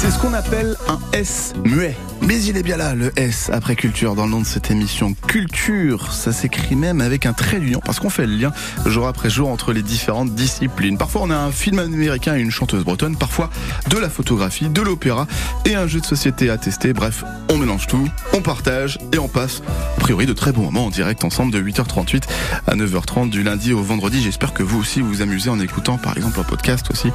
C'est ce qu'on appelle un S muet. Mais il est bien là, le S après culture, dans le nom de cette émission. Culture, ça s'écrit même avec un trait d'union, parce qu'on fait le lien jour après jour entre les différentes disciplines. Parfois on a un film américain et une chanteuse bretonne, parfois de la photographie, de l'opéra et un jeu de société à tester. Bref, on mélange tout, on partage et on passe, a priori, de très bons moments en direct ensemble de 8h38 à 9h30 du lundi au vendredi. J'espère que vous aussi vous amusez en écoutant par exemple un podcast aussi.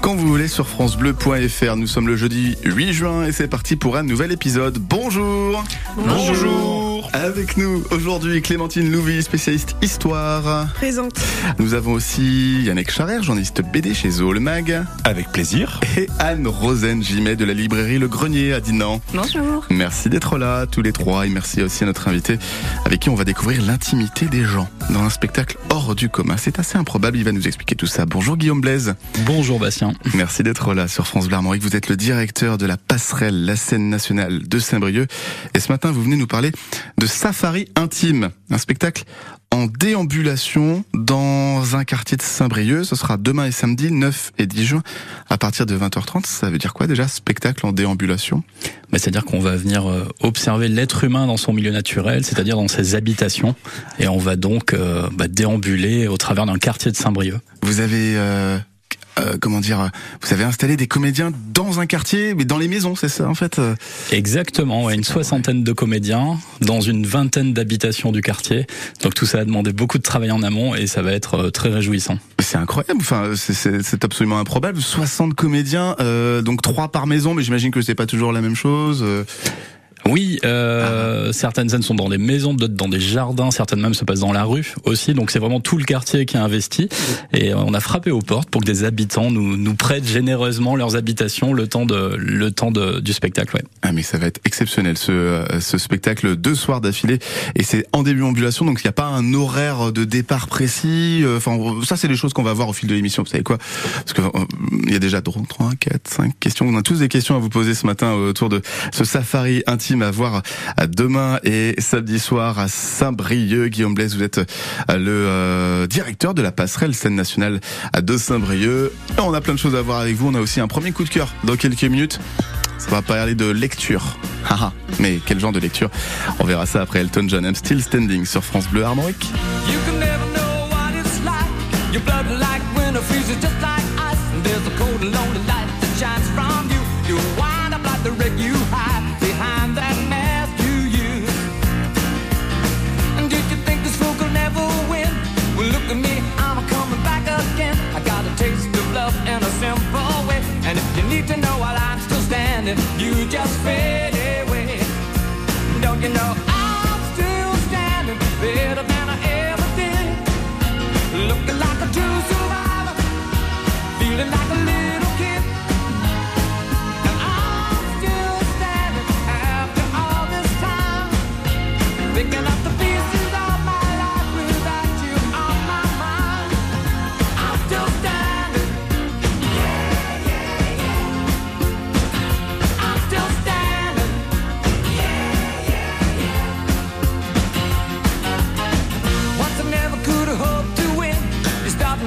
Quand vous voulez sur francebleu.fr, nous sommes le jeudi 8 juin et c'est parti pour un nouvel épisode. Bonjour. Bonjour. Avec nous aujourd'hui Clémentine Louvis, spécialiste histoire. Présente. Nous avons aussi Yannick Charrer, journaliste BD chez Zool Mag. Avec plaisir. Et Anne Rosen Gimet de la librairie Le Grenier à Dinan. Bonjour. Merci d'être là tous les trois et merci aussi à notre invité avec qui on va découvrir l'intimité des gens dans un spectacle hors du commun. C'est assez improbable, il va nous expliquer tout ça. Bonjour Guillaume Blaise. Bonjour Bastien. Merci d'être là sur France Bleu Armorique. Vous êtes le directeur de la passerelle, la scène nationale de Saint-Brieuc. Et ce matin, vous venez nous parler de Safari Intime, un spectacle en déambulation dans un quartier de Saint-Brieuc. Ce sera demain et samedi, 9 et 10 juin, à partir de 20h30. Ça veut dire quoi déjà, spectacle en déambulation? Bah, C'est-à-dire qu'on va venir euh, observer l'être humain dans son milieu naturel, c'est-à-dire dans ses habitations. Et on va donc euh, bah, déambuler au travers d'un quartier de Saint-Brieuc. Vous avez... Euh euh, comment dire, vous avez installé des comédiens dans un quartier, mais dans les maisons, c'est ça en fait euh Exactement, ouais, une soixantaine de comédiens dans une vingtaine d'habitations du quartier. Donc tout ça a demandé beaucoup de travail en amont et ça va être euh, très réjouissant. C'est incroyable, enfin c'est absolument improbable. 60 comédiens, euh, donc trois par maison, mais j'imagine que c'est pas toujours la même chose. Oui, euh, certaines scènes sont dans des maisons, d'autres dans des jardins, certaines même se passent dans la rue aussi. Donc c'est vraiment tout le quartier qui a investi. Et on a frappé aux portes pour que des habitants nous, nous prêtent généreusement leurs habitations le temps de le temps de, du spectacle. Ouais. Ah mais ça va être exceptionnel ce, euh, ce spectacle deux soirs d'affilée et c'est en début ambulation donc il n'y a pas un horaire de départ précis. Euh, enfin ça c'est des choses qu'on va voir au fil de l'émission. Vous savez quoi? Parce que euh, il y a déjà 3, 4, 5 questions. On a tous des questions à vous poser ce matin autour de ce safari intime à voir demain et samedi soir à Saint-Brieuc. Guillaume Blaise, vous êtes euh, le euh, directeur de la passerelle scène nationale de Saint-Brieuc. On a plein de choses à voir avec vous. On a aussi un premier coup de cœur dans quelques minutes. Ça va parler de lecture. Mais quel genre de lecture? On verra ça après Elton John. I'm still standing sur France Bleu Armorique. and you just fail.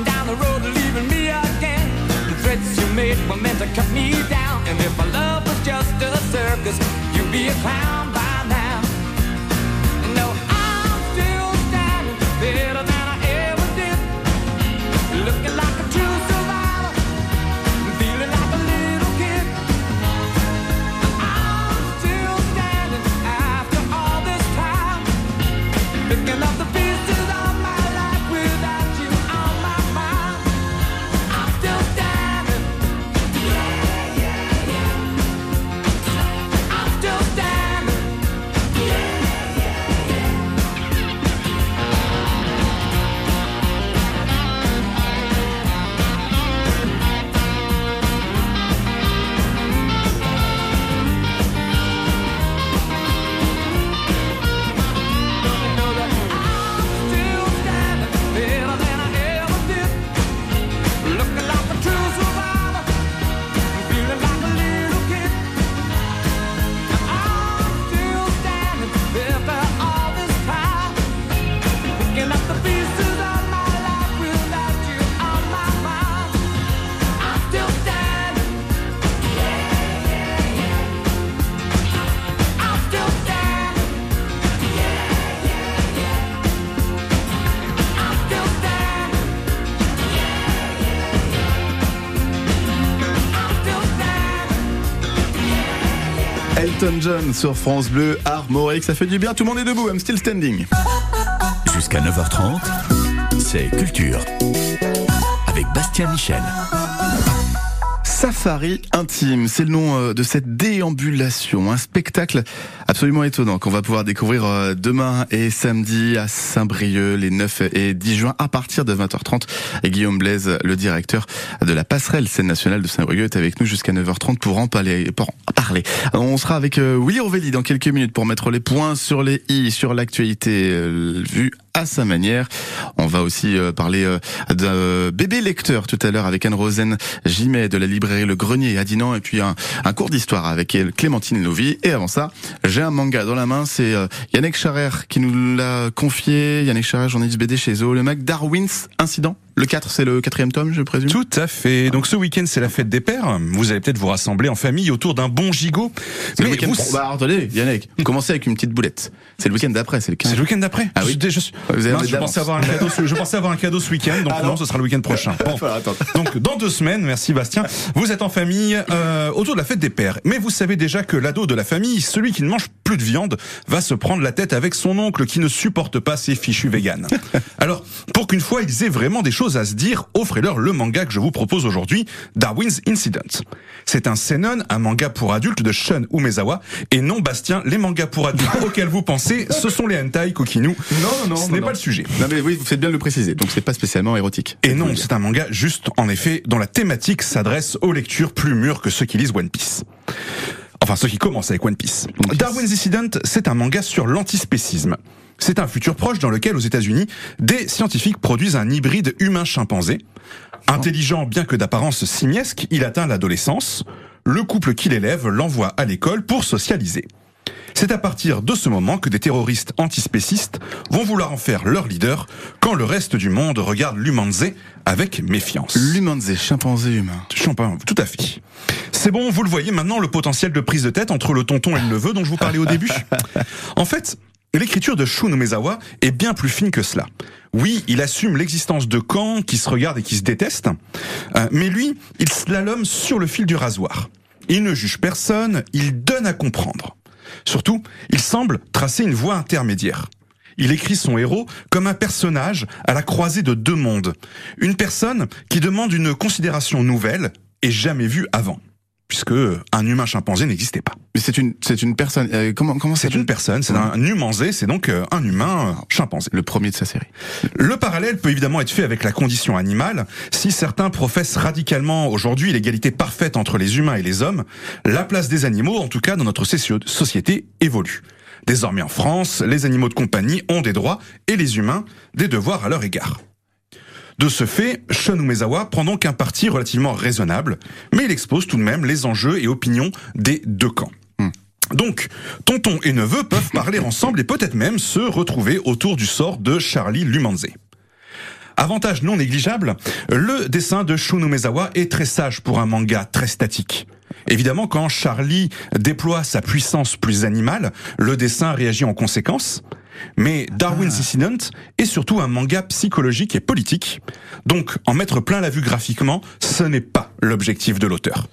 Down the road, leaving me again. The threats you made were meant to cut me down. And if my love was just a circus, you'd be a clown by Elton John sur France Bleu, Armorique, ça fait du bien, tout le monde est debout, I'm still standing. Jusqu'à 9h30, c'est Culture. Avec Bastien Michel. Safari intime, c'est le nom euh, de cette déambulation, un spectacle absolument étonnant qu'on va pouvoir découvrir euh, demain et samedi à Saint-Brieuc les 9 et 10 juin à partir de 20h30. Et Guillaume Blaise, le directeur de la passerelle scène nationale de Saint-Brieuc est avec nous jusqu'à 9h30 pour en parler. On sera avec euh, Willy Rovelli dans quelques minutes pour mettre les points sur les i, sur l'actualité euh, vue à sa manière. On va aussi euh, parler euh, d'un bébé lecteur tout à l'heure avec Anne Rosen Gimet de la librairie Le Grenier à Dinan et puis un, un cours d'histoire avec Clémentine Lovy. Et avant ça, j'ai un manga dans la main, c'est euh, Yannick Charer qui nous l'a confié. Yannick Charer, journaliste BD chez Zo. Le Mac Darwin's Incident. Le 4, c'est le quatrième tome, je présume? Tout à fait. Donc ce week-end, c'est la fête des pères. Vous allez peut-être vous rassembler en famille autour d'un bon gigot. C'est le Mais week-end. vous- Bah, attendez, Yannick, commencez avec une petite boulette. C'est le week-end d'après, c'est le 15. C'est le week-end d'après. Ah oui. Je, je- Vous avez mince, envie je d'avance. pensais avoir un cadeau. ce- Je pensais avoir un cadeau ce week-end. Donc Ah non, non. ce sera le week-end prochain. Bon. Donc dans deux semaines, merci Bastien, vous êtes en famille euh, autour de la fête des pères. Mais vous savez déjà que l'ado de la famille, celui qui ne mange plus de viande, va se prendre la tête avec son oncle qui ne supporte pas ses fichus véganes. Alors, pour qu'une fois ils aient vraiment des choses à se dire, offrez-leur le manga que je vous propose aujourd'hui, Darwin's Incident. C'est un seinen, un manga pour adultes de Shun Umezawa, et non Bastien, les mangas pour adultes auxquels vous pensez, ce sont les hentai kokinu. Non, non, non. Ce n'est pas le sujet. Non mais oui, vous faites bien de le préciser. Donc c'est pas spécialement érotique. Et non, c'est un manga juste, en effet, dont la thématique s'adresse aux lectures plus mûres que ceux qui lisent One Piece. Enfin, ceux qui commencent avec One Piece. One Piece. Darwin's Incident, c'est un manga sur l'antispécisme. C'est un futur proche dans lequel, aux États-Unis, des scientifiques produisent un hybride humain-chimpanzé. Intelligent bien que d'apparence simiesque, il atteint l'adolescence. Le couple qui l'élève l'envoie à l'école pour socialiser. C'est à partir de ce moment que des terroristes antispécistes vont vouloir en faire leur leader quand le reste du monde regarde l'humanzé avec méfiance. L'humanzé, chimpanzé humain. Champagne, tout à fait. C'est bon, vous le voyez maintenant, le potentiel de prise de tête entre le tonton et le neveu dont je vous parlais au début. En fait, l'écriture de Shun Umezawa est bien plus fine que cela. Oui, il assume l'existence de camps qui se regardent et qui se détestent, euh, mais lui, il slalome sur le fil du rasoir. Il ne juge personne, il donne à comprendre. Surtout, il semble tracer une voie intermédiaire. Il écrit son héros comme un personnage à la croisée de deux mondes. Une personne qui demande une considération nouvelle et jamais vue avant. Puisque un humain chimpanzé n'existait pas. Mais c'est une, c'est une personne. euh, comment, comment C'est une personne, c'est un humanzé, c'est donc euh, un humain euh, chimpanzé. Le premier de sa série. Le parallèle peut évidemment être fait avec la condition animale. Si certains professent radicalement aujourd'hui l'égalité parfaite entre les humains et les hommes, la place des animaux, en tout cas dans notre société, évolue. Désormais en France, les animaux de compagnie ont des droits et les humains des devoirs à leur égard. De ce fait, Shun Umezawa prend donc un parti relativement raisonnable, mais il expose tout de même les enjeux et opinions des deux camps. Donc, tonton et neveu peuvent parler ensemble et peut-être même se retrouver autour du sort de Charlie Lumanzé. Avantage non négligeable, le dessin de Shun Umezawa est très sage pour un manga très statique. Évidemment, quand Charlie déploie sa puissance plus animale, le dessin réagit en conséquence. Mais Darwin's Incident est surtout un manga psychologique et politique. Donc, en mettre plein la vue graphiquement, ce n'est pas l'objectif de l'auteur.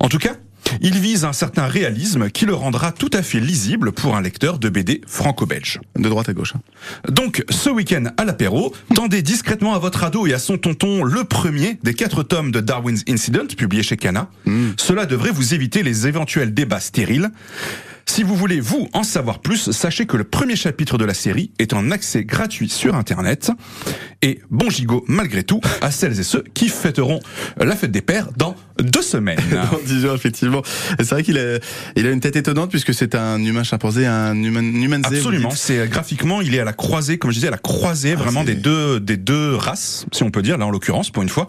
En tout cas, il vise un certain réalisme qui le rendra tout à fait lisible pour un lecteur de BD franco-belge. De droite à gauche. hein. Donc, ce week-end à l'apéro, tendez discrètement à votre ado et à son tonton le premier des quatre tomes de Darwin's Incident, publié chez Kana. Cela devrait vous éviter les éventuels débats stériles. Si vous voulez, vous, en savoir plus, sachez que le premier chapitre de la série est en accès gratuit sur Internet. Et bon gigot, malgré tout, à celles et ceux qui fêteront la fête des pères dans deux semaines. Dans 10 jours, effectivement. C'est vrai qu'il a, il a une tête étonnante puisque c'est un humain chimpanzé, un humain, humanzé. Absolument. C'est euh, graphiquement, il est à la croisée, comme je disais, à la croisée vraiment c'est- des deux des deux races, si on peut dire là en l'occurrence pour une fois.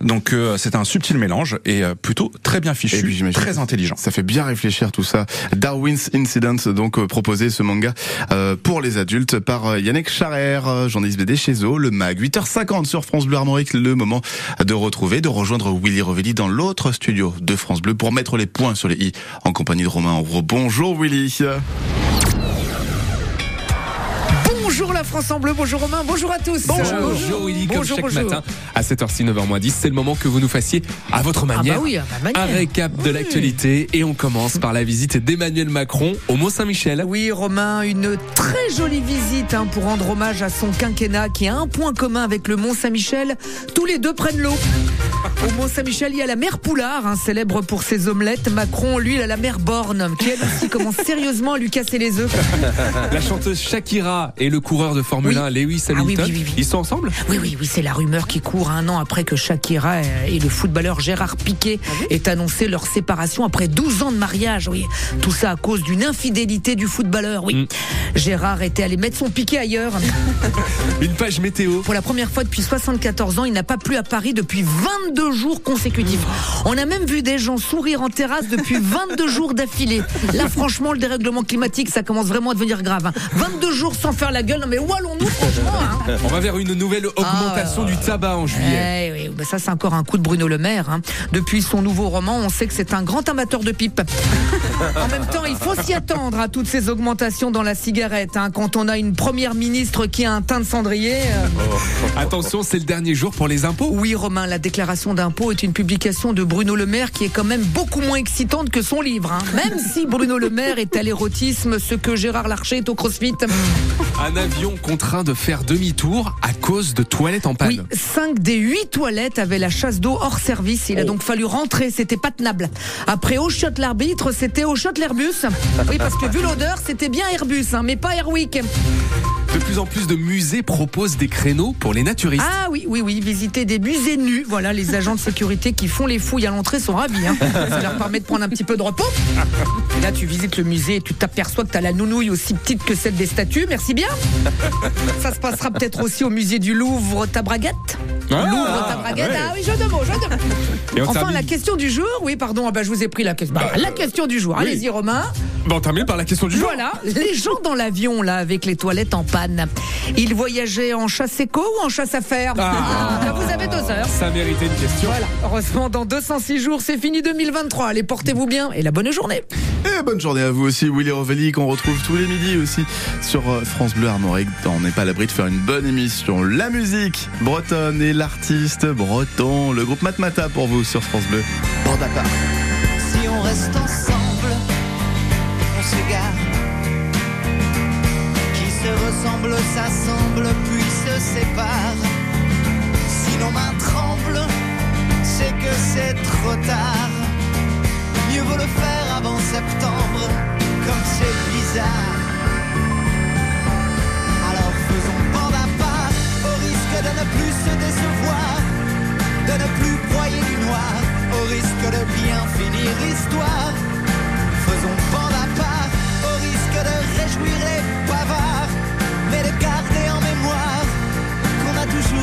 Donc euh, c'est un subtil mélange et euh, plutôt très bien Et puis, fichu, j'imagine très intelligent. Ça fait bien réfléchir tout ça. Darwin's Incident, donc euh, proposé ce manga euh, pour les adultes par euh, Yannick Charer, euh, journaliste BD chez Zo, le mag. 8h50 sur France Bleu Armorique, le moment de retrouver, de rejoindre Willy Revelli dans l'autre studio de France Bleu pour mettre les points sur les i en compagnie de Romain Enro. Bonjour Willy. Bonjour la France en bleu, bonjour Romain, bonjour à tous. Bonjour Willy, comme Bonjour, chaque bonjour. matin à 7h6, 9h10, c'est le moment que vous nous fassiez à votre Ah manière. bah oui, à ma manière. Un récap de l'actualité et on commence par la visite d'Emmanuel Macron au Mont-Saint-Michel. Oui, Romain, une très jolie visite hein, pour rendre hommage à son quinquennat qui a un point commun avec le Mont Saint-Michel. Tous les deux prennent l'eau. Au Mont Saint-Michel, il y a la mère Poulard, hein, célèbre pour ses omelettes. Macron, lui, il a la mère Borne, qui elle aussi commence sérieusement à lui casser les œufs. La chanteuse Shakira et le coureur de Formule Oui. 1 Lewis Ah Hamilton, oui, oui, oui. ils sont ensemble? Oui, oui, oui, c'est la rumeur qui court un an après que Shakira et le footballeur Gérard Piquet aient annoncé leur séparation après 12 ans de mariage. Oui, tout ça à cause d'une infidélité du footballeur. Oui, Mm. Gérard était allé mettre son piquet ailleurs. Une page météo. Pour la première fois depuis 74 ans, il n'a pas plu à Paris depuis 22 jours consécutifs. On a même vu des gens sourire en terrasse depuis 22 jours d'affilée. Là, franchement, le dérèglement climatique, ça commence vraiment à devenir grave. hein. 22 jours sans faire la gueule. Non, mais où allons-nous, franchement hein On va vers une nouvelle augmentation Ah, du tabac en juillet. Eh oui, bah ça c'est encore un coup de Bruno Le Maire. hein. Depuis son nouveau roman, on sait que c'est un grand amateur de pipe. en même temps, il faut s'y attendre à toutes ces augmentations dans la cigarette. hein. Quand on a une première ministre qui a un teint de cendrier. euh, Attention, c'est le dernier jour pour les impôts. Oui, Romain, la déclaration d'impôt est une publication de Bruno Le Maire qui est quand même beaucoup moins excitante que son livre. hein. Même si Bruno Le Maire est à l'érotisme, ce que Gérard Larcher est au crossfit. Un avion contraint de faire demi-tour à cause de toilettes en panne. Oui, 5 des 8 toilettes avaient la chasse d'eau hors service. Il a donc fallu rentrer, c'était pas tenable. Après au shot l'arbitre, c'était au shot l'Airbus. Oui, parce que vu l'odeur, c'était bien Airbus, hein, mais pas Airwick. De plus en plus de musées proposent des créneaux pour les naturistes. Ah oui, oui, oui, visiter des musées nus. Voilà, les agents de sécurité qui font les fouilles à l'entrée sont ravis. hein. Ça leur permet de prendre un petit peu de repos. Et là, tu visites le musée et tu t'aperçois que tu as la nounouille aussi petite que celle des statues. Merci bien. Ça se passera peut-être aussi au musée du Louvre, ta braguette? Ah, Louvre, ta braguette. ouais. Ah oui, jeu de mots, jeu de mots. Enfin, termine- la question du jour. Oui, pardon, ah bah, je vous ai pris la question. Bah, la question du jour. oui. Allez-y, Romain. Bon, on termine par la question du jour. Voilà, les gens dans l'avion, là, avec les toilettes en panne, ils voyageaient en chasse éco ou en chasse à faire Ah. Là, vous avez deux heures. Ça méritait une question. Voilà, heureusement, dans 206 jours, c'est fini 2023. Allez, portez-vous bien et la bonne journée. Et bonne journée à vous aussi, Willy Rovelli, qu'on retrouve tous les midis aussi sur euh, France Bleu Armorique. On n'est pas à l'abri de faire une bonne émission. La musique bretonne et l'artiste breton, le groupe Matmata pour vous sur France Bleu. Part. Si on reste ensemble, Ressemble s'assemble puis se sépare. Si nos mains tremblent, c'est que c'est trop tard. Mieux vaut le faire avant septembre, comme c'est bizarre. Alors faisons bande à part, au risque de ne plus se décevoir de ne plus broyer du noir, au risque de bien finir l'histoire. Faisons bande à part,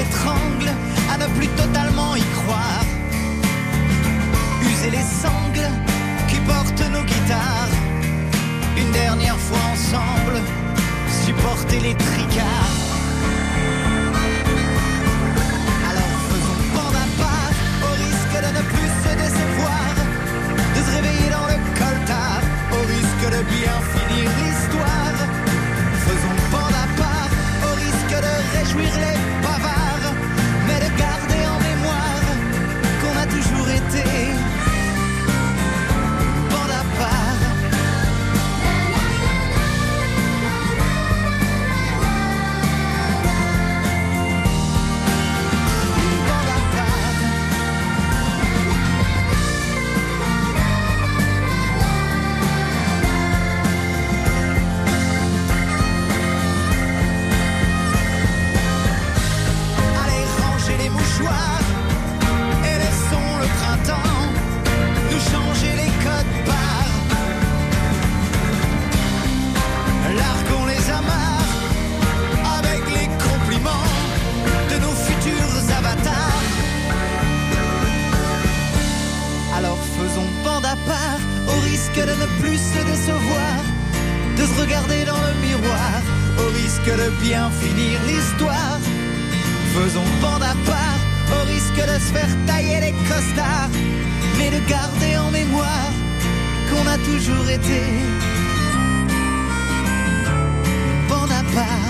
qui s'étranglent à ne plus totalement y croire. User les sangles qui portent nos guitares, une dernière fois ensemble, supporter les tricards. De bien finir l'histoire. Faisons bande à part, au risque de se faire tailler les costards, mais de garder en mémoire qu'on a toujours été bande à part.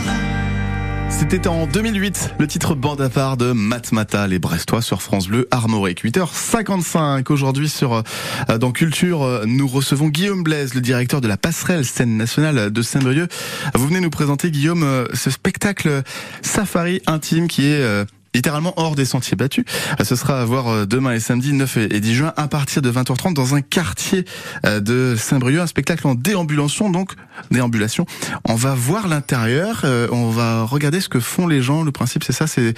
C'était en 2008, le titre Bande à part de Matmata, les Brestois sur France Bleu Armorique. 8h55 aujourd'hui sur euh, dans Culture, euh, nous recevons Guillaume Blaise, le directeur de la passerelle scène nationale de Saint-Brieuc. Vous venez nous présenter Guillaume euh, ce spectacle safari intime qui est littéralement hors des sentiers battus. Euh, Ce sera à voir euh, demain et samedi 9 et et 10 juin à partir de 20h30 dans un quartier euh, de Saint-Brieuc, un spectacle en déambulation donc déambulation. On va voir l'intérieur, on va regarder ce que font les gens. Le principe c'est ça, c'est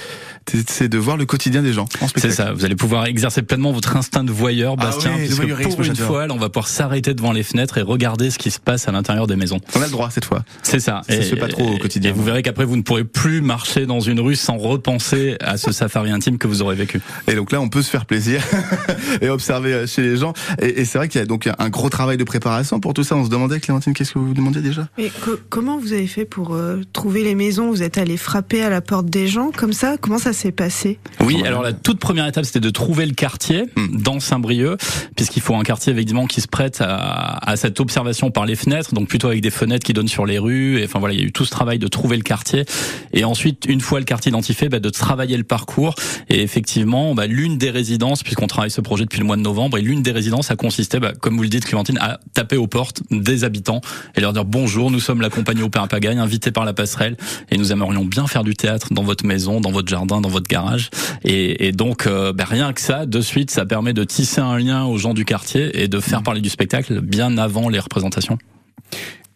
c'est de voir le quotidien des gens en C'est ça, vous allez pouvoir exercer pleinement votre instinct de voyeur, Ah Bastien, ouais, puisque voyeurisme, pour une fois, on va pouvoir s'arrêter devant les fenêtres et regarder ce qui se passe à l'intérieur des maisons. On a le droit cette fois. C'est ça. Ça se fait pas trop au quotidien. Et vous verrez qu'après, vous ne pourrez plus marcher dans une rue sans repenser à ce safari intime que vous aurez vécu. Et donc là, on peut se faire plaisir et observer euh, chez les gens. Et, et c'est vrai qu'il y a donc un gros travail de préparation pour tout ça. On se demandait, Clémentine, qu'est-ce que vous vous demandiez déjà? Mais co- comment vous avez fait pour euh, trouver les maisons? Vous êtes allé frapper à la porte des gens comme ça? Comment ça s'est passé? Oui, Voilà. alors la toute première étape, c'était de trouver le quartier Hmm. dans Saint-Brieuc, puisqu'il faut un quartier évidemment qui se prête à, à cette observation par les fenêtres, donc plutôt avec des fenêtres qui donnent sur les rues. Et enfin voilà, il y a eu tout ce travail de trouver le quartier, et ensuite, une fois le quartier identifié, bah, de travailler le parcours. Et effectivement, bah, l'une des résidences, puisqu'on travaille ce projet depuis le mois de novembre, et l'une des résidences a consisté, bah, comme vous le dites, Clémentine, à taper aux portes des habitants et leur dire bonjour, nous sommes la compagnie Opéra Pagagne, invités par la passerelle, et nous aimerions bien faire du théâtre dans votre maison, dans votre jardin, dans votre garage. Et, et donc, euh, bah, rien que ça, de suite, ça permet de tisser un lien aux gens du quartier et de faire parler du spectacle bien avant les représentations.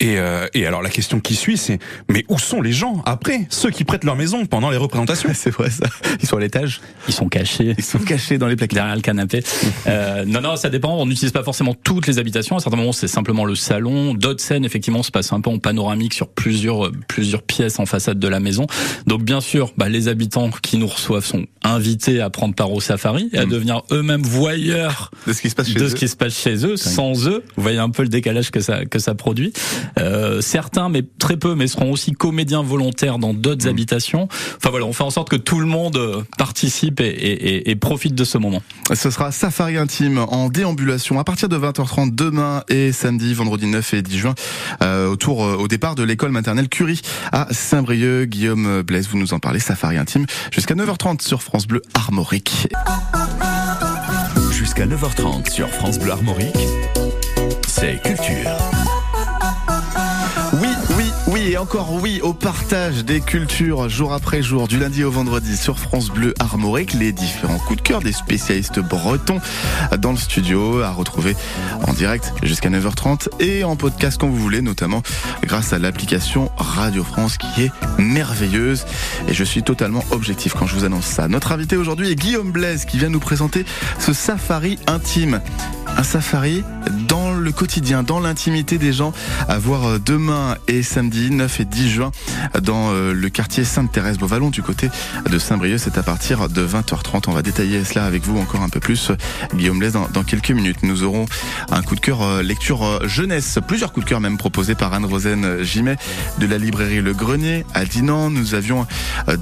Et, euh, et alors la question qui suit, c'est mais où sont les gens après ceux qui prêtent leur maison pendant les représentations C'est vrai ça. Ils sont à l'étage. Ils sont cachés. Ils sont cachés dans les placards. derrière le canapé. Euh, non, non, ça dépend. On n'utilise pas forcément toutes les habitations. À certains moments, c'est simplement le salon. D'autres scènes, effectivement, se passent un peu en panoramique sur plusieurs euh, plusieurs pièces en façade de la maison. Donc, bien sûr, bah, les habitants qui nous reçoivent sont invités à prendre part au safari et à Mm. devenir eux-mêmes voyeurs De ce qui se passe chez de eux. ce qui se passe chez eux. Sans eux, vous voyez un peu le décalage que ça que ça produit. Euh, certains, mais très peu, mais seront aussi comédiens volontaires dans d'autres Mm. habitations. Enfin voilà, on fait en sorte que tout le monde euh, participe et, et- et- et profite de ce moment. Ce sera Safari Intime en déambulation à partir de 20h30 demain et samedi, vendredi 9 et 10 juin, euh, autour, euh, au départ de l'école maternelle Curie à Saint-Brieuc. Guillaume Blaise, vous nous en parlez, Safari Intime, jusqu'à 9h30 sur France Bleu Armorique. Jusqu'à 9h30 sur France Bleu Armorique, c'est culture. Et encore oui au partage des cultures jour après jour, du lundi au vendredi sur France Bleu Armorique, les différents coups de cœur des spécialistes bretons dans le studio à retrouver en direct jusqu'à 9h30 et en podcast quand vous voulez, notamment grâce à l'application Radio France qui est merveilleuse et je suis totalement objectif quand je vous annonce ça. Notre invité aujourd'hui est Guillaume Blaise qui vient nous présenter ce safari intime. Un safari dans le quotidien, dans l'intimité des gens, à voir demain et samedi 9 et 10 juin dans euh, le quartier Sainte-Thérèse-Beauvallon du côté de Saint-Brieuc. C'est à partir de 20h30. On va détailler cela avec vous encore un peu plus, Guillaume Blaise, dans, quelques minutes. Nous aurons un coup de cœur euh, lecture euh, jeunesse, plusieurs coups de cœur même proposés par Anne-Rosen Gimet de la librairie Le Grenier à Dinan. Nous avions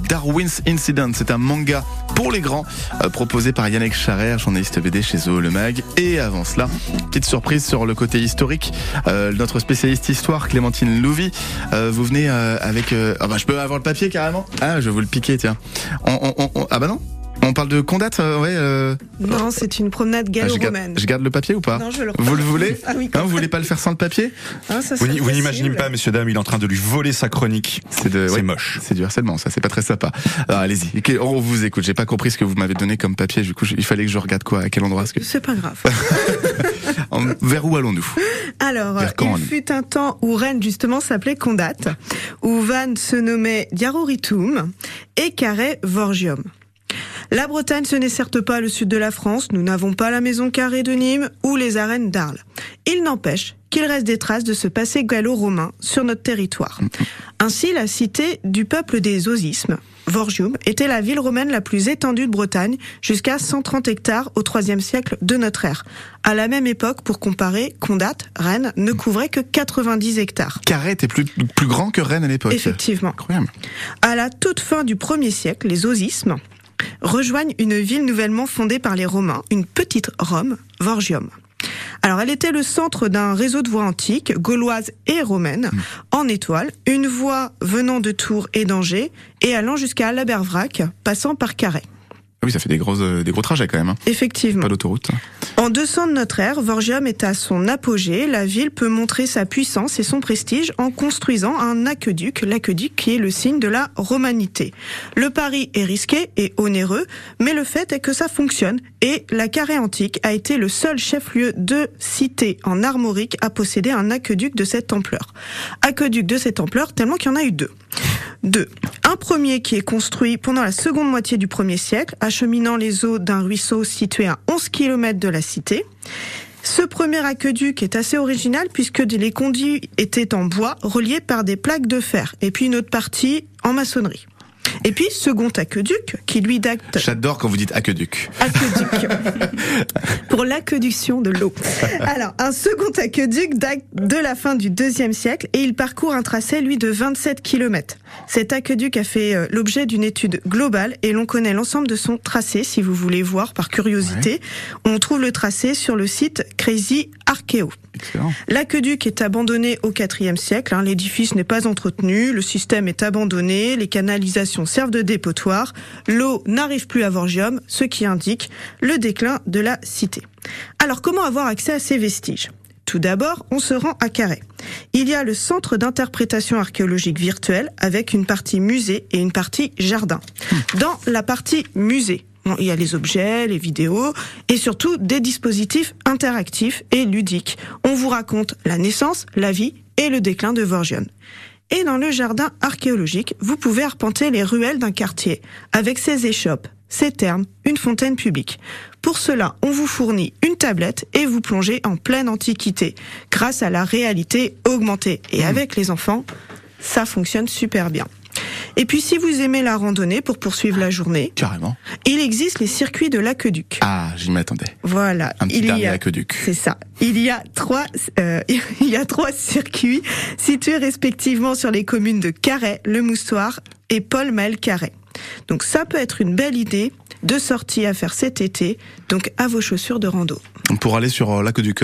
Darwin's Incident, c'est un manga pour les grands proposé par Yannick Charrer, journaliste BD chez Zoo Le Mag. Et avant cela, petite surprise sur le côté historique, notre spécialiste histoire Clémentine Louvi, vous venez euh, avec... euh, ah bah je peux avoir le papier carrément? Ah je vais vous le piquer tiens. Ah bah non on parle de Condat, euh, ouais. euh, Non, c'est une promenade ah, je, garde, gallo-romaine. je garde le papier ou pas Non, je le Vous le voulez Ah oui, Hein, Vous voulez pas le faire sans le papier Ah, ça Vous n'imaginez pas, messieurs, dames, il est en train de lui voler sa chronique. C'est C'est ouais. moche. C'est du harcèlement, ça, c'est pas très sympa. Alors allez-y, on vous écoute. J'ai pas compris ce que vous m'avez donné comme papier. Du coup, il fallait que je regarde quoi, à quel endroit, parce que C'est pas grave. vers où allons-nous? Alors, Vers il fut un temps où Rennes, justement, s'appelait Condat, où Vannes se nommait Diaroritum et Carré Vorgium. La Bretagne, ce n'est certes pas le sud de la France. Nous n'avons pas la maison carrée de Nîmes ou les arènes d'Arles. Il n'empêche qu'il reste des traces de ce passé gallo-romain sur notre territoire. Ainsi, la cité du peuple des Osismes, Vorgium, était la ville romaine la plus étendue de Bretagne, jusqu'à 130 hectares au IIIe siècle de notre ère. À la même époque, pour comparer, Condate, Rennes, ne couvrait que 90 hectares. Carré était plus, plus grand que Rennes à l'époque. Effectivement. Incroyable. À la toute fin du 1er siècle, les Osismes rejoignent une ville nouvellement fondée par les Romains, une petite Rome, Vorgium. Alors, elle était le centre d'un réseau de voies antiques, gauloises et romaines, en étoile, une voie venant de Tours et d'Angers, et allant jusqu'à Labervrac, passant par Carhaix. Oui, ça fait des gros, euh, des gros trajets quand même. hein. Effectivement. Pas d'autoroute. En 200 de notre ère, Vorgium est à son apogée. La ville peut montrer sa puissance et son prestige en construisant un aqueduc, l'aqueduc qui est le signe de la romanité. Le pari est risqué et onéreux, mais le fait est que ça fonctionne et la Carré antique a été le seul chef-lieu de cité en armorique à posséder un aqueduc de cette ampleur. Aqueduc de cette ampleur tellement qu'il y en a eu deux. Deux. Un premier qui est construit pendant la seconde moitié du premier siècle, acheminant les eaux d'un ruisseau situé à 11 km de la cité. Ce premier aqueduc est assez original puisque les conduits étaient en bois reliés par des plaques de fer et puis une autre partie en maçonnerie. Et puis second aqueduc qui lui date J'adore quand vous dites aqueduc. aqueduc pour l'aqueduction de l'eau. Alors, un second aqueduc date de la fin du deuxième siècle et il parcourt un tracé, lui, de 27 km. Cet aqueduc a fait euh, l'objet d'une étude globale et l'on connaît l'ensemble de son tracé, si vous voulez voir par curiosité. On trouve le tracé sur le site Crazy Archeo. Excellent. L'aqueduc est abandonné au IVe siècle. hein. L'édifice n'est pas entretenu, le système est abandonné, les canalisations servent de dépotoir, l'eau n'arrive plus à Vorgium, ce qui indique le déclin de la cité. Alors comment avoir accès à ces vestiges? Tout d'abord, on se rend à Carhaix. Il y a le centre d'interprétation archéologique virtuelle avec une partie musée et une partie jardin. Dans la partie musée, il y a les objets, les vidéos et surtout des dispositifs interactifs et ludiques. On vous raconte la naissance, la vie et le déclin de Vorgion. Et dans le jardin archéologique, vous pouvez arpenter les ruelles d'un quartier avec ses échoppes, ses thermes, une fontaine publique. Pour cela, on vous fournit une tablette et vous plongez en pleine antiquité grâce à la réalité augmentée. Et avec les enfants, ça fonctionne super bien. Et puis si vous aimez la randonnée pour poursuivre la journée, Carrément. il existe les circuits de l'aqueduc. Ah, j'y m'attendais. Voilà, Un petit il dernier y a aqueduc. c'est ça. Il y a trois, euh, il y a trois circuits situés respectivement sur les communes de Carhaix, Le Moustoir et Paul Maël Carhaix. Donc ça peut être une belle idée de sortie à faire cet été. Donc à vos chaussures de rando. Pour aller sur euh, l'aqueduc.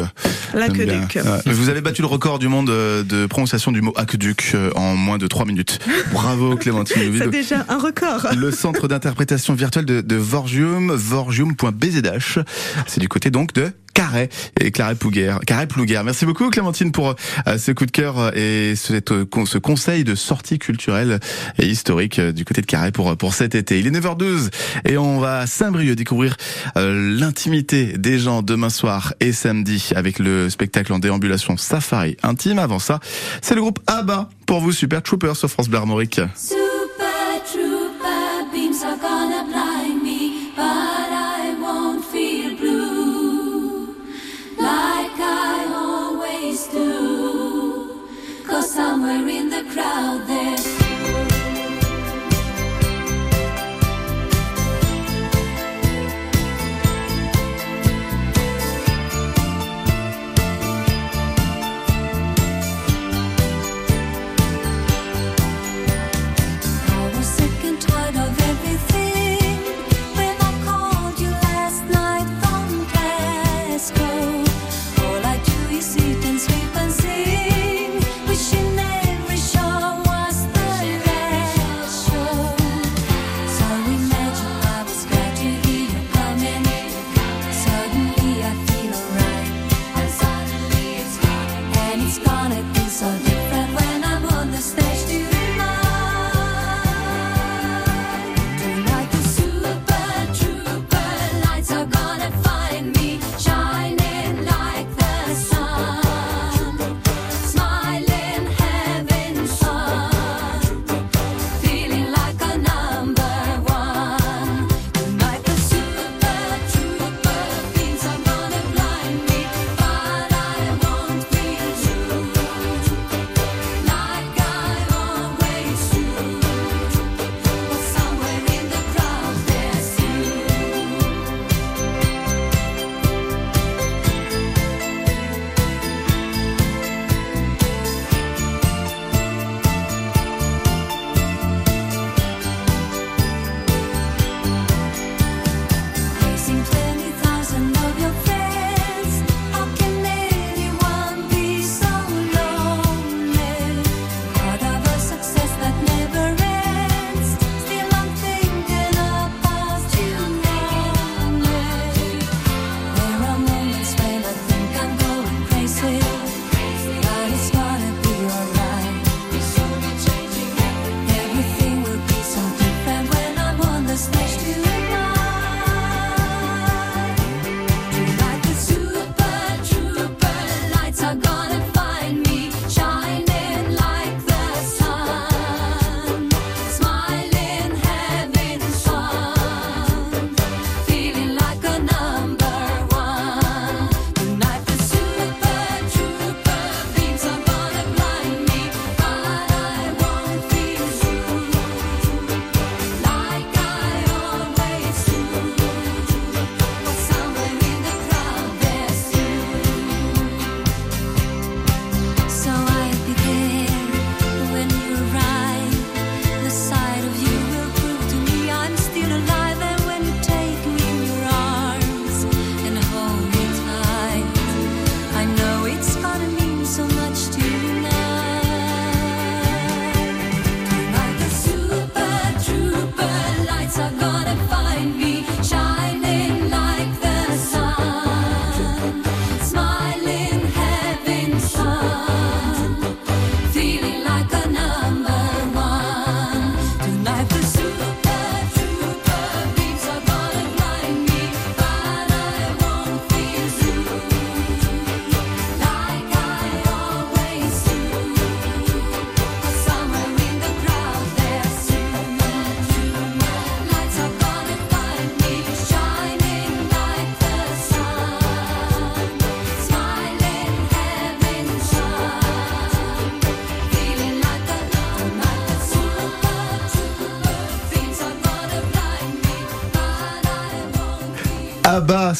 L'aqueduc. Vous avez battu le record du monde euh, de prononciation du mot aqueduc euh, en moins de 3 minutes. Bravo Clémentine. C'est déjà un record. Le centre d'interprétation virtuelle de, de Vorgium, vorgium.bzh. C'est du côté donc de Carré et Claret Plouguer. Carré Plouguer. Merci beaucoup Clémentine pour euh, ce coup de cœur et euh, ce conseil de sortie culturelle et historique euh, du côté de Carré pour pour cet été. Il est 9h12 et on va à Saint-Brieuc découvrir l'intimité des gens demain soir et samedi avec le spectacle en déambulation Safari intime. Avant ça, c'est le groupe ABBA pour vous Super Troopers sur France Bleu Armorique. Super trooper beams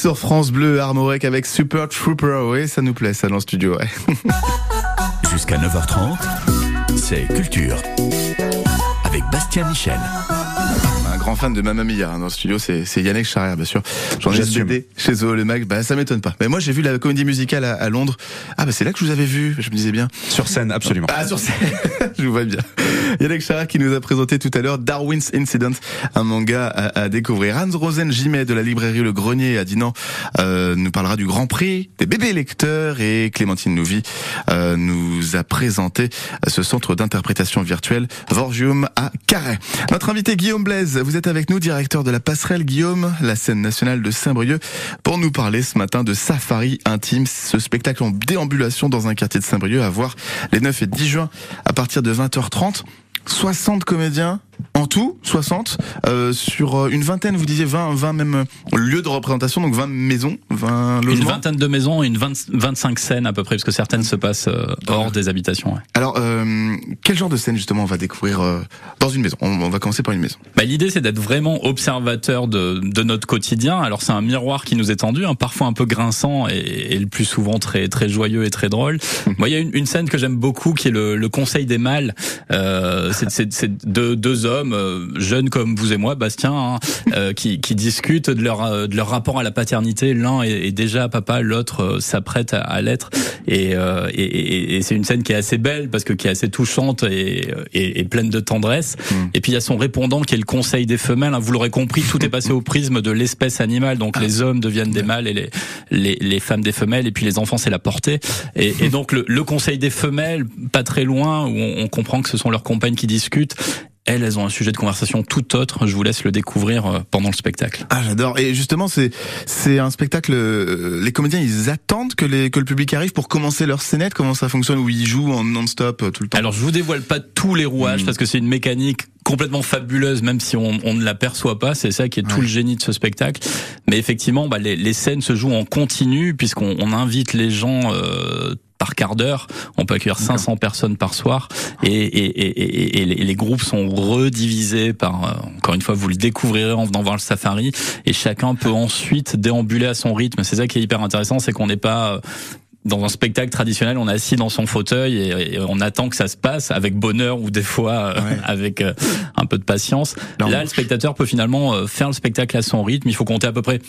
sur France Bleu, Armorec avec Super Trooper, oui ça nous plaît ça dans le studio, ouais. Jusqu'à 9h30, c'est Culture. Avec Bastien Michel. Grand fan de Mamma Mia hein, dans le studio, c'est Yannick Charrière bien sûr. J'en ai. BD chez Zoo le Mag, bah ça m'étonne pas. Mais moi j'ai vu la comédie musicale à, à Londres. Ah bah c'est là que je vous avais vu, je me disais bien. Sur scène, absolument. Ah sur scène, je vous vois bien. Yannick Charrière qui nous a présenté tout à l'heure Darwin's Incident, un manga à, à découvrir. Hans Rosen Gimet de la librairie Le Grenier à Dinan euh, nous parlera du Grand Prix des bébés lecteurs et Clémentine Louvi euh, nous a présenté ce centre d'interprétation virtuelle Vorgium à Carhaix. Notre invité Guillaume Blaise, vous êtes avec nous, directeur de la passerelle Guillaume, la scène nationale de Saint-Brieuc, pour nous parler ce matin de Safari Intime, ce spectacle en déambulation dans un quartier de Saint-Brieuc à voir les 9 et 10 juin à partir de 20h30. 60 comédiens en tout, 60 euh, sur euh, une vingtaine, vous disiez 20, 20 même euh, lieux de représentation, donc 20 maisons, 20 Une logements. vingtaine de maisons et une 20 25 scènes à peu près, parce que certaines se passent euh, hors des habitations. ouais. Alors, euh, quel genre de scène justement on va découvrir euh, dans une maison? On, on va commencer par une maison. Bah, L'idée, c'est d'être vraiment observateur de, de notre quotidien. Alors, c'est un miroir qui nous est tendu, hein, parfois un peu grinçant et, et le plus souvent très très joyeux et très drôle. Moi, il y a une, une scène que j'aime beaucoup qui est le, le Conseil des mâles. Euh, c'est deux, deux hommes euh, jeunes comme vous et moi, Bastien, hein, euh, qui, qui discutent de leur euh, de leur rapport à la paternité. L'un est, est déjà papa, l'autre euh, s'apprête à, à l'être. Et, euh, et, et- et c'est une scène qui est assez belle parce que qui est assez touchante et, pleine de tendresse. Et puis il y a son répondant qui est le Conseil des femelles. hein. Vous l'aurez compris, tout est passé au prisme de l'espèce animale. Donc les hommes deviennent des mâles et les, les, les femmes des femelles. Et puis les enfants, c'est la portée. Et, et donc le, le Conseil des femelles, pas très loin, où on, on comprend que ce sont leurs compagnes qui discutent. Elles, elles ont un sujet de conversation tout autre. Je vous laisse le découvrir euh, pendant le spectacle. Ah j'adore. Et justement c'est c'est un spectacle. euh, les comédiens ils attendent que les que le public arrive pour commencer leur scénette? Comment ça fonctionne Où ils jouent en non-stop euh, tout le temps? Alors je vous dévoile pas tous les rouages Mm. parce que c'est une mécanique complètement fabuleuse même si on, on ne l'aperçoit pas c'est ça qui est tout le génie de ce spectacle mais effectivement bah, les, les scènes se jouent en continu puisqu'on on invite les gens euh, par quart d'heure, on peut accueillir 500 personnes par soir et, et, et, et, et les, les groupes sont redivisés par, euh, encore une fois, vous le découvrirez en venant voir le safari et chacun peut ensuite déambuler à son rythme. C'est ça qui est hyper intéressant, c'est qu'on n'est pas euh, dans un spectacle traditionnel, on est assis dans son fauteuil et, et on attend que ça se passe avec bonheur ou des fois euh, Ouais. avec euh, un peu de patience. Là, le spectateur peut finalement faire le spectacle à son rythme. Il faut compter à peu près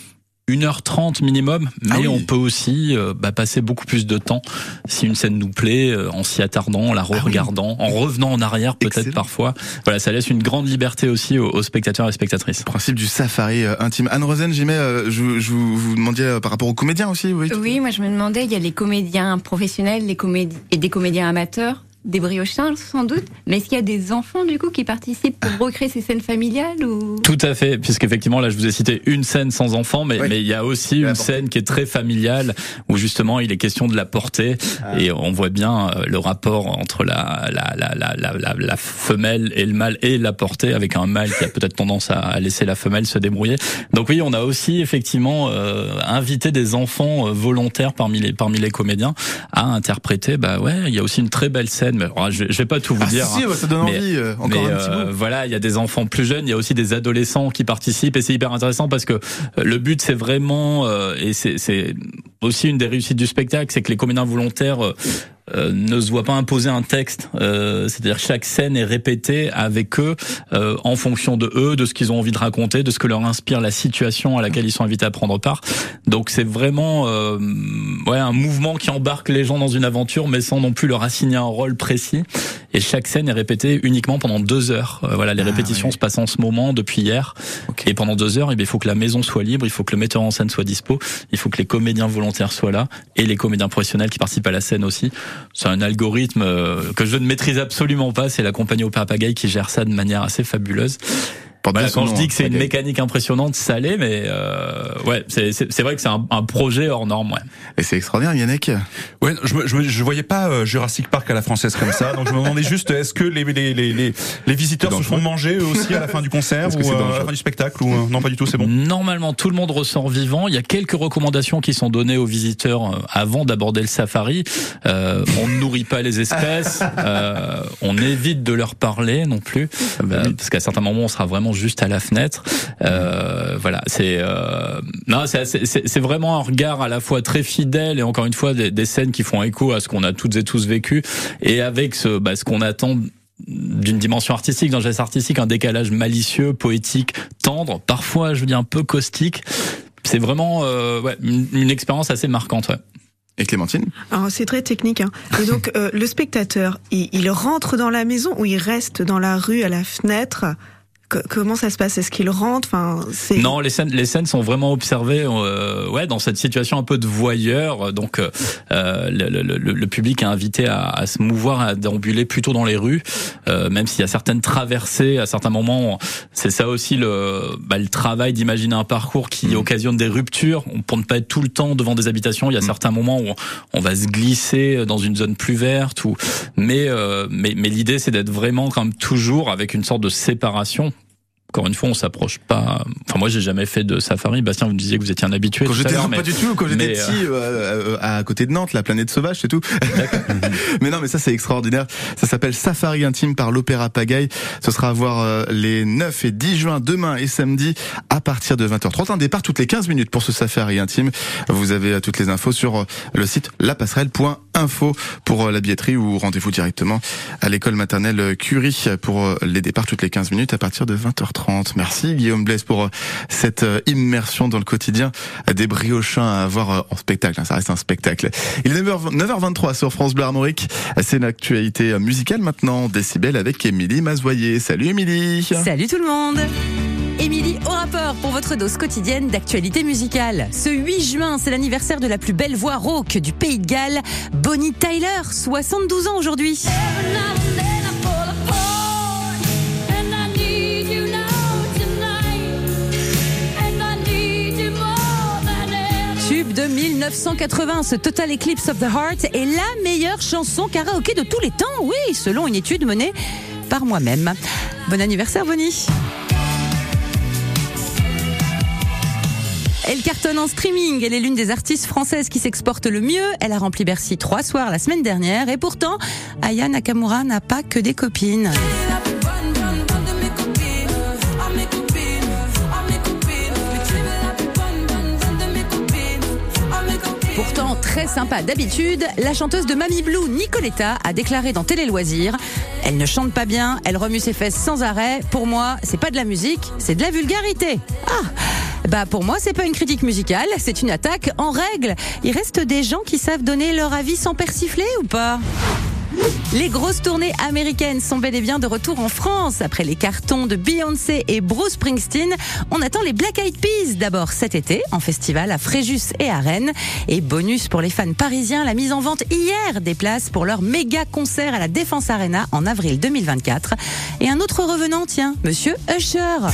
1h30 minimum, mais Ah oui. on peut aussi euh, bah, passer beaucoup plus de temps si une scène nous plaît, euh, en s'y attardant, en la re-regardant, en revenant en arrière peut-être Ah parfois. Voilà, ça laisse une grande liberté aussi aux, aux spectateurs et spectatrices. Principe du safari euh, intime. Anne Rosen, j'y mets, euh, je, je vous, vous demandiez euh, par rapport aux comédiens aussi, oui. Oui, moi je me demandais, il y a les comédiens professionnels les comédi et des comédiens amateurs, des briochins sans doute, mais est-ce qu'il y a des enfants du coup qui participent pour recréer ces scènes familiales ou? Tout à fait, puisqu'effectivement là je vous ai cité une scène sans enfant, mais Oui. mais il y a aussi une portée. scène qui est très familiale où justement il est question de la portée Ah. et on voit bien euh, le rapport entre la la, la la la la la femelle et le mâle et la portée avec un mâle qui a peut-être tendance à, à laisser la femelle se débrouiller. Donc oui, on a aussi effectivement euh, invité des enfants euh, volontaires parmi les parmi les comédiens à interpréter. Bah ouais, il y a aussi une très belle scène. Mais alors, je, je vais pas tout vous Ah, dire. si, hein. bah, ça donne Mais- envie. euh, encore mais, un petit euh, voilà, il y a des enfants plus jeunes, il y a aussi des adolescents qui participent et c'est hyper intéressant parce que euh, le but c'est vraiment euh, et c'est c'est aussi une des réussites du spectacle, c'est que les comédiens volontaires euh, ne se voient pas imposer un texte, euh, c'est-à-dire chaque scène est répétée avec eux euh, en fonction de eux, de ce qu'ils ont envie de raconter, de ce que leur inspire la situation à laquelle ils sont invités à prendre part. Donc c'est vraiment euh, ouais un mouvement qui embarque les gens dans une aventure, mais sans non plus leur assigner un rôle précis. Et chaque scène est répétée uniquement pendant deux heures. Euh, voilà, les Ah, répétitions se passent en ce moment depuis hier. Et pendant deux heures, eh bien, il faut que la maison soit libre, il faut que le metteur en scène soit dispo, il faut que les comédiens volontaires soient là et les comédiens professionnels qui participent à la scène aussi. C'est un algorithme euh, que je ne maîtrise absolument pas. C'est la compagnie Opéra Pagaille qui gère ça de manière assez fabuleuse. Son quand je dis hein, que c'est une mécanique impressionnante, ça l'est, mais euh, ouais, c'est c'est- c'est vrai que c'est un, un projet hors norme. Ouais. Et c'est extraordinaire, Yannick. Ouais, je, me- je, me- je voyais pas euh, Jurassic Park à la française comme ça, donc je me demandais juste est-ce que les, les, les, les, les visiteurs se font manger eux aussi à la fin du concert Est-ce ou que c'est euh, à la fin du spectacle ou euh, non pas du tout, c'est bon. Normalement, tout le monde ressort vivant. Il y a quelques recommandations qui sont données aux visiteurs euh, avant d'aborder le safari. Euh, on ne nourrit pas les espèces. euh, on évite de leur parler non plus, bah euh, oui. parce qu'à certains moments, on sera vraiment vraiment juste à la fenêtre. Euh, voilà, c'est euh, non, c'est vraiment un regard à la fois très fidèle et encore une fois des, des scènes qui font écho à ce qu'on a toutes et tous vécu et avec ce bah, ce qu'on attend d'une dimension artistique, d'un geste artistique, un décalage malicieux, poétique, tendre, parfois je veux dire un peu caustique. C'est vraiment euh, ouais, une, une expérience assez marquante. Ouais. Et Clémentine? Alors c'est très technique. Hein. Et donc euh, le spectateur, il, il rentre dans la maison ou il reste dans la rue à la fenêtre? Comment ça se passe? Est-ce qu'il rentre? Enfin, c'est Non, les scènes, les scènes sont vraiment observées, euh, ouais, dans cette situation un peu de voyeur. Donc, euh, euh, le, le- le- le public est invité à, à se mouvoir, à déambuler plutôt dans les rues, euh, même s'il y a certaines traversées à certains moments. C'est ça aussi le, bah, le travail d'imaginer un parcours qui occasionne des ruptures pour ne pas être tout le temps devant des habitations. Il y a certains moments où on va se glisser dans une zone plus verte, ou mais euh, mais, mais l'idée c'est d'être vraiment quand même toujours avec une sorte de séparation encore une fois, on s'approche pas. Enfin, moi, j'ai jamais fait de safari. Bastien, vous me disiez que vous étiez un habitué. Quand à j'étais mais- pas du tout, quand j'étais petit, euh, euh, à côté de Nantes, la planète sauvage, c'est tout. mais non, mais ça c'est extraordinaire. Ça s'appelle Safari intime par l'Opéra Pagaille. Ce sera à voir euh, les 9 et 10 juin, demain et samedi, à partir de 20h30. Un départ toutes les 15 minutes pour ce Safari intime. Vous avez euh, toutes les infos sur le site lapasserelle.info pour la billetterie ou rendez-vous directement à l'école maternelle Curie pour les départs toutes les 15 minutes à partir de 20h30. Merci Guillaume Blaise pour euh, cette euh, immersion dans le quotidien des briochins à voir euh, en spectacle. hein, Ça reste un spectacle. Il est 9h, 9h23 sur France Bleu Armorique. C'est une actualité musicale maintenant. Décibel avec Émilie Mazoyer. Salut Émilie. Salut tout le monde Émilie au rapport pour votre dose quotidienne d'actualité musicale. Ce 8 juin, c'est l'anniversaire de la plus belle voix rauque du pays de Galles, Bonnie Tyler, 72 ans aujourd'hui. 1980, ce Total Eclipse of the Heart est la meilleure chanson karaoké de tous les temps, oui, selon une étude menée par moi-même. Bon anniversaire Bonnie Elle cartonne en streaming. Elle est l'une des artistes françaises qui s'exporte le mieux. Elle a rempli Bercy trois soirs la semaine dernière. Et pourtant, Aya Nakamura n'a pas que des copines. Très sympa d'habitude, la chanteuse de Mamie Blue, Nicoletta, a déclaré dans Télé Loisirs Elle ne chante pas bien, elle remue ses fesses sans arrêt. Pour moi, c'est pas de la musique, c'est de la vulgarité. Ah bah pour moi, c'est pas une critique musicale, c'est une attaque en règle. Il reste des gens qui savent donner leur avis sans persifler ou pas? Les grosses tournées américaines sont bel et bien de retour en France. Après les cartons de Beyoncé et Bruce Springsteen, on attend les Black Eyed Peas d'abord cet été en festival à Fréjus et à Rennes. Et bonus pour les fans parisiens, la mise en vente hier des places pour leur méga concert à la Défense Arena en avril 2024. Et un autre revenant, tiens, Monsieur Usher.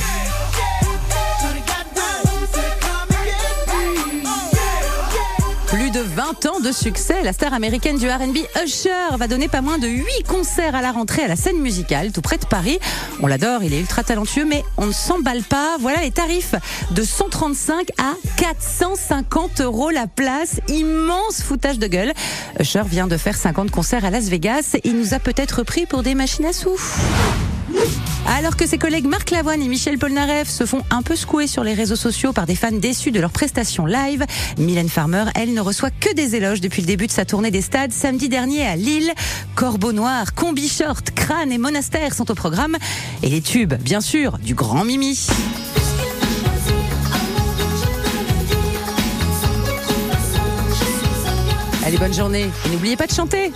De 20 ans de succès, la star américaine du R&B Usher va donner pas moins de 8 concerts à la rentrée à la scène musicale tout près de Paris. On l'adore, il est ultra talentueux mais on ne s'emballe pas. Voilà les tarifs de 135 à 450 euros la place. Immense foutage de gueule. Usher vient de faire 50 concerts à Las Vegas. Il nous a peut-être pris pour des machines à sous. Alors que ses collègues Marc Lavoine et Michel Polnareff se font un peu secouer sur les réseaux sociaux par des fans déçus de leurs prestations live, Mylène Farmer, elle, ne reçoit que des éloges depuis le début de sa tournée des stades samedi dernier à Lille. Corbeau Noir, Combi Short, Crâne et Monastère sont au programme. Et les tubes, bien sûr, du grand Mimi. Allez, bonne journée. Et n'oubliez pas de chanter.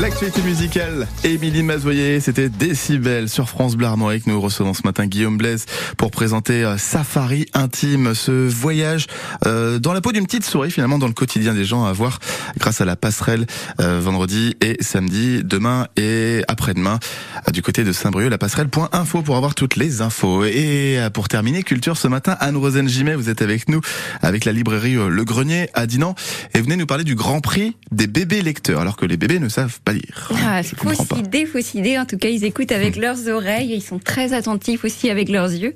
L'actualité musicale, Émilie Mazoyer, c'était Décibel sur France Bleu Armorique. Nous recevons ce matin Guillaume Blaise pour présenter euh, Safari Intime, ce voyage euh, dans la peau d'une petite souris finalement dans le quotidien des gens à voir grâce à la passerelle euh, vendredi et samedi, demain et après-demain du côté de Saint-Brieuc, la passerelle.info pour avoir toutes les infos. Et pour terminer, culture ce matin, Anne-Rosane Gimet, vous êtes avec nous avec la librairie Le Grenier à Dinan et venez nous parler du Grand Prix des bébés lecteurs alors que les bébés ne savent pas. Ah, comprends pas. s'idée, faut s'idée. En tout cas, ils écoutent avec leurs oreilles. Ils sont très attentifs aussi avec leurs yeux.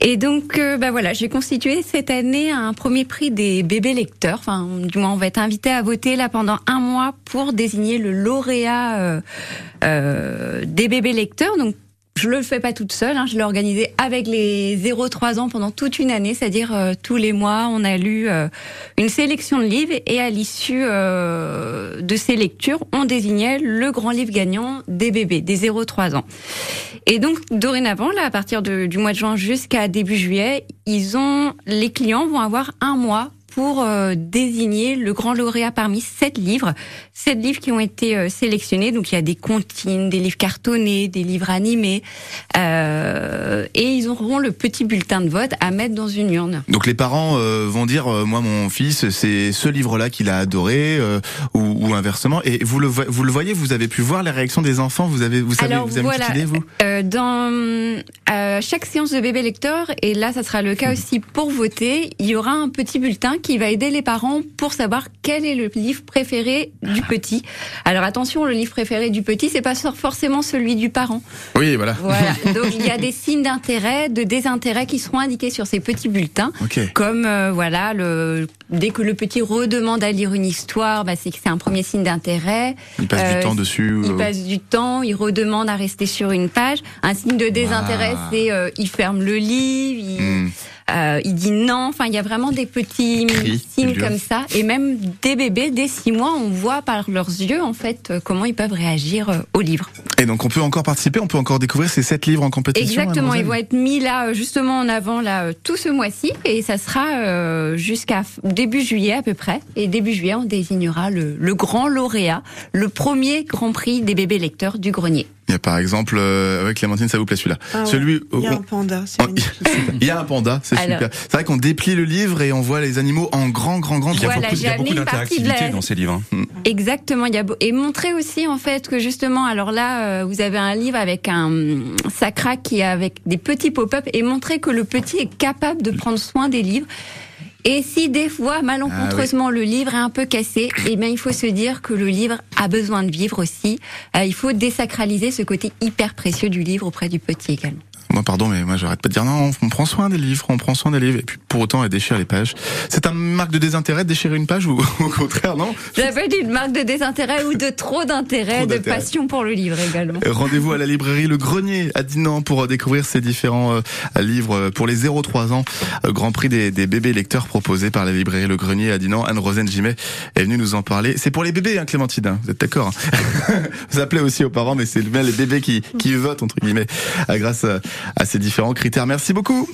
Et donc, euh, bah voilà, j'ai constitué cette année un premier prix des bébés lecteurs. Enfin, du moins, on va être invité à voter là pendant un mois pour désigner le lauréat euh, euh, des bébés lecteurs. Donc je le fais pas toute seule, hein, je l'ai organisé avec les 0-3 ans pendant toute une année, c'est-à-dire euh, tous les mois, on a lu euh, une sélection de livres et à l'issue euh, de ces lectures, on désignait le grand livre gagnant des bébés, des 0-3 ans. Et donc dorénavant, là, à partir de- du mois de juin jusqu'à début juillet, ils ont, les clients vont avoir un mois pour euh, désigner le grand lauréat parmi sept livres, sept livres qui ont été euh, sélectionnés. Donc il y a des comptines, des livres cartonnés, des livres animés, euh, et ils auront le petit bulletin de vote à mettre dans une urne. Donc les parents euh, vont dire, euh, moi mon fils, c'est ce livre-là qu'il a adoré, euh, ou, ou inversement. Et vous le, vo- vous le voyez, vous avez pu voir les réactions des enfants, vous avez, vous savez, Alors vous avez voilà, une idée, vous? Euh, dans euh, chaque séance de bébé lecteur, et là ça sera le cas aussi pour voter, il y aura un petit bulletin qui va aider les parents pour savoir quel est le livre préféré du petit. Alors attention, le livre préféré du petit, c'est pas forcément celui du parent. Oui, voilà. Voilà. Donc il y a des signes d'intérêt, de désintérêt qui seront indiqués sur ces petits bulletins. Ok. Comme euh, voilà, le, dès que le petit redemande à lire une histoire, bah, c'est que c'est un premier signe d'intérêt. Il passe Euh, du temps dessus. Il euh, passe du temps, il redemande à rester sur une page. Un signe de désintérêt, Ah. c'est euh, il ferme le livre, il, hmm. Euh, il dit non. Enfin, il y a vraiment des petits Cris, signes comme ça. Et même des bébés, dès six mois, on voit par leurs yeux en fait euh, comment ils peuvent réagir euh, au livre. Et donc on peut encore participer, on peut encore découvrir ces sept livres en compétition. Exactement, ils vont être mis là euh, justement en avant là tout ce mois-ci et ça sera euh, jusqu'à début juillet à peu près. Et début juillet, on désignera le, le grand lauréat, le premier Grand Prix des bébés lecteurs du grenier. Il y a par exemple, euh, ouais, Clémentine, ça vous plaît celui-là. Ah ouais. Celui, Il y a on- un panda, c'est il y a un panda, c'est Alors. super. C'est vrai qu'on déplie le livre et on voit les animaux en grand, grand, grand. Il y a Voilà, beaucoup, d'interactivité la- dans ces livres. hein. Exactement, il y a beau- et montrer aussi en fait que justement, alors là, euh, vous avez un livre avec un sacra qui est avec des petits pop-up et montrer que le petit est capable de prendre soin des livres. Et si des fois, malencontreusement, le livre est un peu cassé, eh bien, il faut se dire que le livre a besoin de vivre aussi. Euh, il faut désacraliser ce côté hyper précieux du livre auprès du petit également. Moi, pardon, mais moi, j'arrête pas de dire non, on prend soin des livres, on prend soin des livres, et puis pour autant, elle déchire les pages. C'est un marque de désintérêt de déchirer une page ou au contraire, non? Peut être une marque de désintérêt ou de trop d'intérêt, de passion pour le livre également. Euh, Rendez-vous à la librairie Le Grenier à Dinan pour découvrir ces différents euh, livres euh, pour les 0-3 ans. Euh, Grand prix des, des bébés lecteurs proposés par la librairie Le Grenier à Dinan. Anne-Rosane Gimet est venue nous en parler. C'est pour les bébés, hein, Clémentine, hein, vous êtes d'accord hein? Ça plaît aussi aux parents, mais c'est bien les bébés qui, qui votent, entre guillemets, grâce à, à ces différents critères. Merci beaucoup